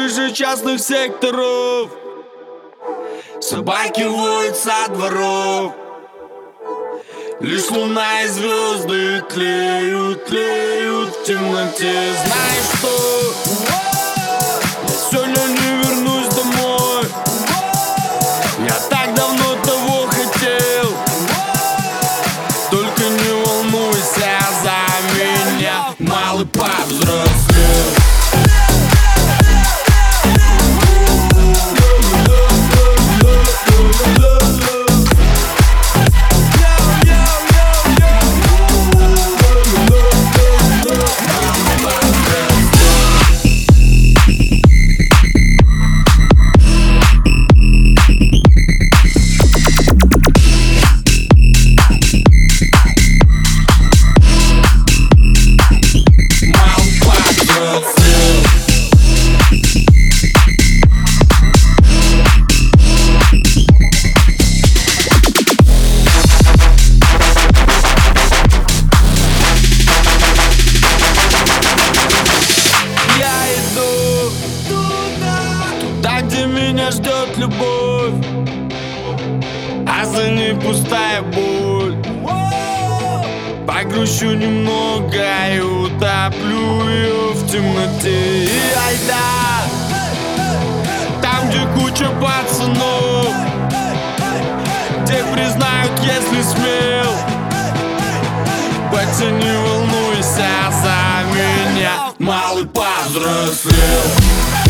крыши частных секторов. Собаки воют со дворов. Лишь луна и звезды тлеют, тлеют в темноте. Знаешь что? Сегодня не вернусь домой. Я так давно того хотел. Только не волнуйся за меня Малый повзрослел меня ждет любовь, а за ней пустая боль. Погрущу немного и утоплю ее в темноте. И айда, там, где куча пацанов, те признают, если смел. Батя, не волнуйся за меня, малый повзрослел.